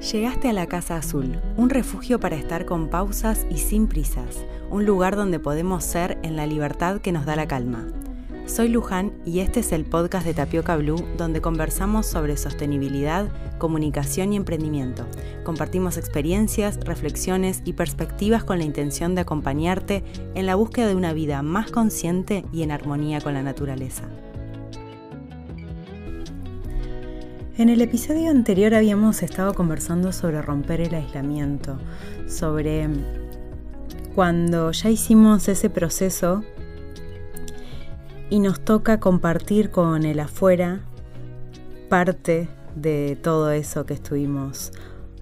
Llegaste a la Casa Azul, un refugio para estar con pausas y sin prisas, un lugar donde podemos ser en la libertad que nos da la calma. Soy Luján y este es el podcast de Tapioca Blue donde conversamos sobre sostenibilidad, comunicación y emprendimiento. Compartimos experiencias, reflexiones y perspectivas con la intención de acompañarte en la búsqueda de una vida más consciente y en armonía con la naturaleza. En el episodio anterior habíamos estado conversando sobre romper el aislamiento, sobre cuando ya hicimos ese proceso y nos toca compartir con el afuera parte de todo eso que estuvimos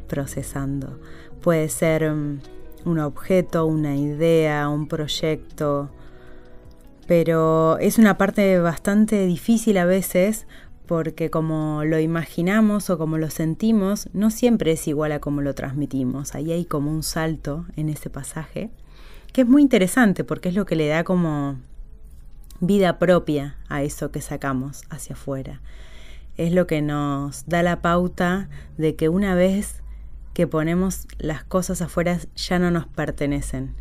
procesando. Puede ser mm, un objeto, una idea, un proyecto, pero es una parte bastante difícil a veces porque como lo imaginamos o como lo sentimos, no siempre es igual a como lo transmitimos. Ahí hay como un salto en ese pasaje, que es muy interesante porque es lo que le da como vida propia a eso que sacamos hacia afuera. Es lo que nos da la pauta de que una vez que ponemos las cosas afuera ya no nos pertenecen.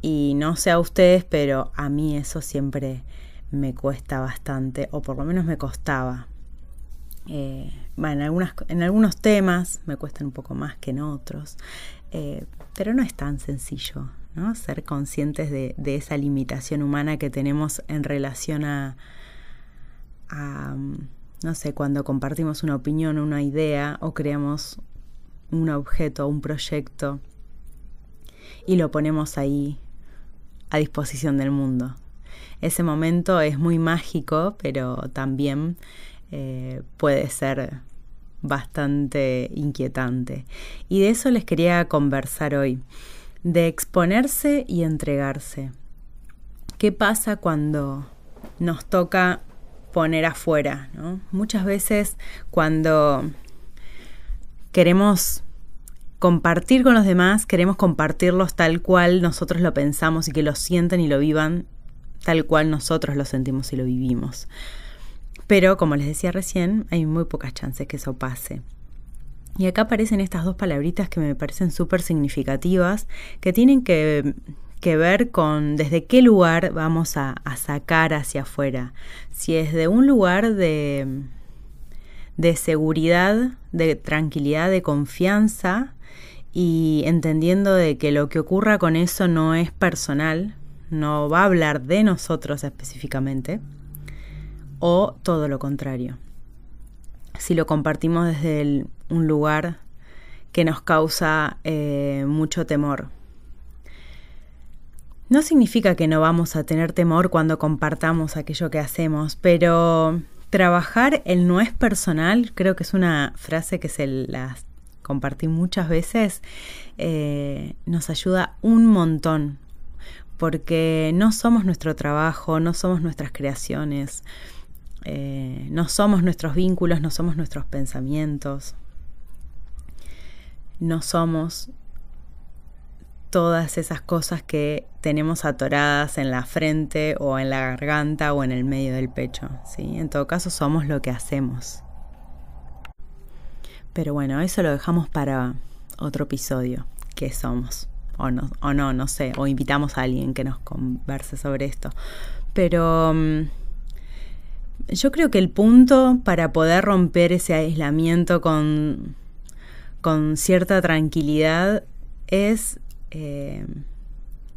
Y no sé a ustedes, pero a mí eso siempre me cuesta bastante, o por lo menos me costaba. Eh, bueno, en, en algunos temas me cuestan un poco más que en otros, eh, pero no es tan sencillo, ¿no? Ser conscientes de, esa limitación humana que tenemos en relación a, a, no sé, cuando compartimos una opinión, una idea o creamos un objeto, un proyecto y lo ponemos ahí a disposición del mundo ese momento es muy mágico, pero también eh, puede ser bastante inquietante. Y de eso les quería conversar hoy, de exponerse y entregarse. ¿Qué pasa cuando nos toca poner afuera? Muchas veces cuando queremos compartir con los demás, queremos compartirlos tal cual nosotros lo pensamos y que lo sienten y lo vivan tal cual nosotros lo sentimos y lo vivimos. Pero, como les decía recién, hay muy pocas chances que eso pase. Y acá aparecen estas dos palabritas que me parecen súper significativas, que tienen que, ver con desde qué lugar vamos a, a, sacar hacia afuera. Si es de un lugar de, de seguridad, de tranquilidad, de confianza y entendiendo de que lo que ocurra con eso no es personal, no va a hablar de nosotros específicamente, o todo lo contrario. Si lo compartimos desde un lugar que nos causa eh, mucho temor. No significa que no vamos a tener temor cuando compartamos aquello que hacemos, pero trabajar el no es personal, creo que es una frase que se la compartí muchas veces, eh, nos ayuda un montón porque no somos nuestro trabajo, no somos nuestras creaciones, eh, no somos nuestros vínculos, no somos nuestros pensamientos, no somos todas esas cosas que tenemos atoradas en la frente o en la garganta o en el medio del pecho. ¿sí? En todo caso somos lo que hacemos. Pero bueno, eso lo dejamos para otro episodio. ¿Qué somos? O no, o no, no sé, o invitamos a alguien que nos converse sobre esto. Pero mm, yo creo que el punto para poder romper ese aislamiento con, con cierta tranquilidad es eh,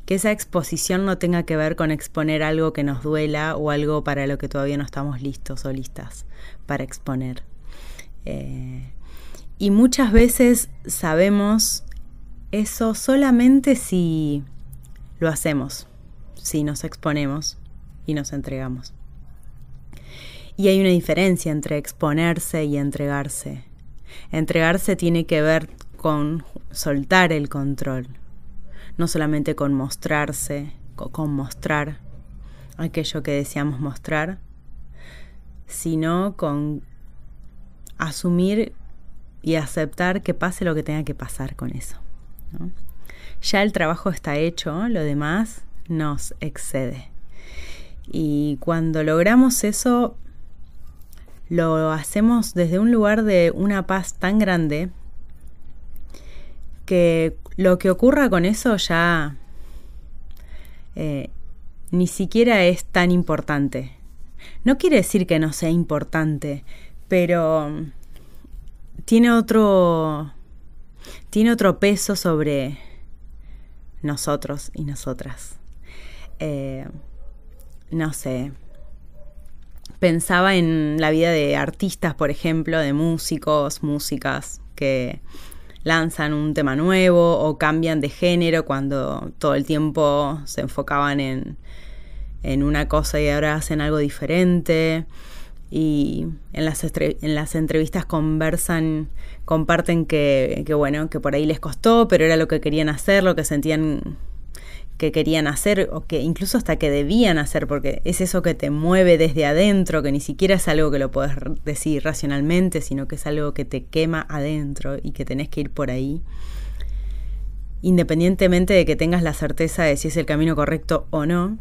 que esa exposición no tenga que ver con exponer algo que nos duela o algo para lo que todavía no estamos listos o listas para exponer. Eh, y muchas veces sabemos eso solamente si lo hacemos, si nos exponemos y nos entregamos. Y hay una diferencia entre exponerse y entregarse. Entregarse tiene que ver con soltar el control, no solamente con mostrarse, con mostrar aquello que deseamos mostrar, sino con asumir y aceptar que pase lo que tenga que pasar con eso. Ya el trabajo está hecho, lo demás nos excede. Y cuando logramos eso, lo hacemos desde un lugar de una paz tan grande que lo que ocurra con eso ya eh, ni siquiera es tan importante. No quiere decir que no sea importante, pero tiene otro tiene otro peso sobre nosotros y nosotras. Eh, no sé. Pensaba en la vida de artistas, por ejemplo, de músicos, músicas que lanzan un tema nuevo o cambian de género cuando todo el tiempo se enfocaban en, en una cosa y ahora hacen algo diferente. Y en las, en las entrevistas conversan, comparten que, que, bueno, que por ahí les costó, pero era lo que querían hacer, lo que sentían que querían hacer o que incluso hasta que debían hacer, porque es eso que te mueve desde adentro, que ni siquiera es algo que lo puedes decir racionalmente, sino que es algo que te quema adentro y que tenés que ir por ahí. Independientemente de que tengas la certeza de si es el camino correcto o no.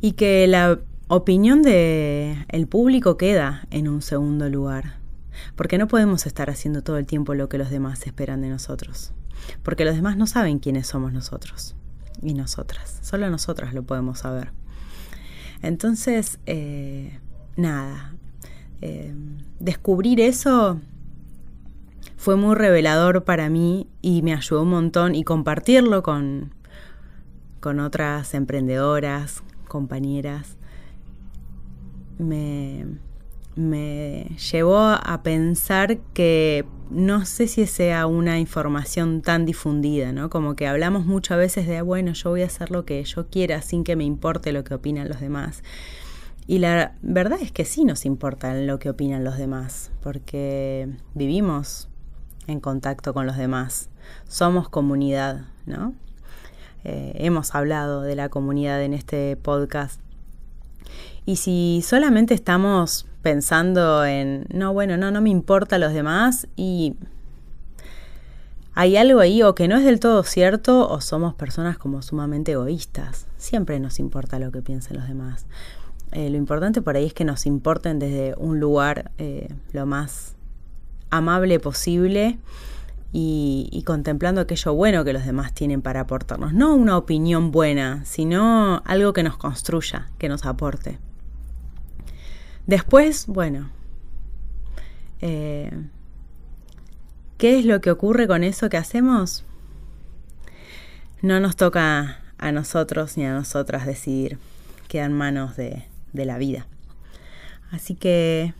Y que la opinión del el público queda en un segundo lugar. Porque no podemos estar haciendo todo el tiempo lo que los demás esperan de nosotros. Porque los demás no saben quiénes somos nosotros y nosotras. Solo nosotras lo podemos saber. Entonces, eh, nada, eh, descubrir eso fue muy revelador para mí y me ayudó un montón y compartirlo con, con otras emprendedoras, compañeras, me, me llevó a pensar que no sé si sea una información tan difundida, ¿no? Como que hablamos muchas veces de, bueno, yo voy a hacer lo que yo quiera sin que me importe lo que opinan los demás. Y la verdad es que sí nos importa lo que opinan los demás, porque vivimos en contacto con los demás, somos comunidad, ¿no? Eh, hemos hablado de la comunidad en este podcast. Y si solamente estamos pensando en, no, bueno, no, no me importa los demás y hay algo ahí o que no es del todo cierto o somos personas como sumamente egoístas. Siempre nos importa lo que piensen los demás. Eh, lo importante por ahí es que nos importen desde un lugar eh, lo más amable posible y, contemplando aquello bueno que los demás tienen para aportarnos. No una opinión buena, sino algo que nos construya, que nos aporte. Después, bueno, eh, ¿qué es lo que ocurre con eso que hacemos? No nos toca a nosotros ni a nosotras decidir, queda en manos de, de la vida. Así que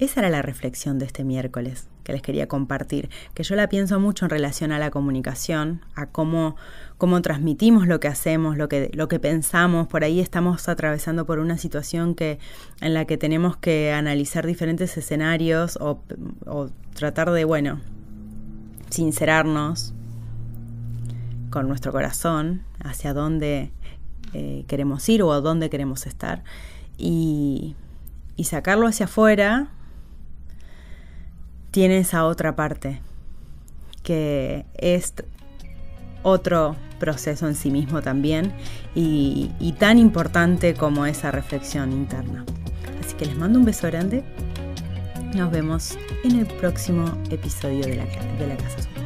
esa era la reflexión de este miércoles que les quería compartir, que yo la pienso mucho en relación a la comunicación, a cómo, cómo transmitimos lo que hacemos, lo que, lo que pensamos. Por ahí estamos atravesando por una situación que, en la que tenemos que analizar diferentes escenarios o, tratar de, bueno, sincerarnos con nuestro corazón hacia dónde eh, queremos ir o a dónde queremos estar y, y sacarlo hacia afuera tiene esa otra parte, que es otro proceso en sí mismo también y, tan importante como esa reflexión interna. Así que les mando un beso grande. Nos vemos en el próximo episodio de la, de la Casa Azul.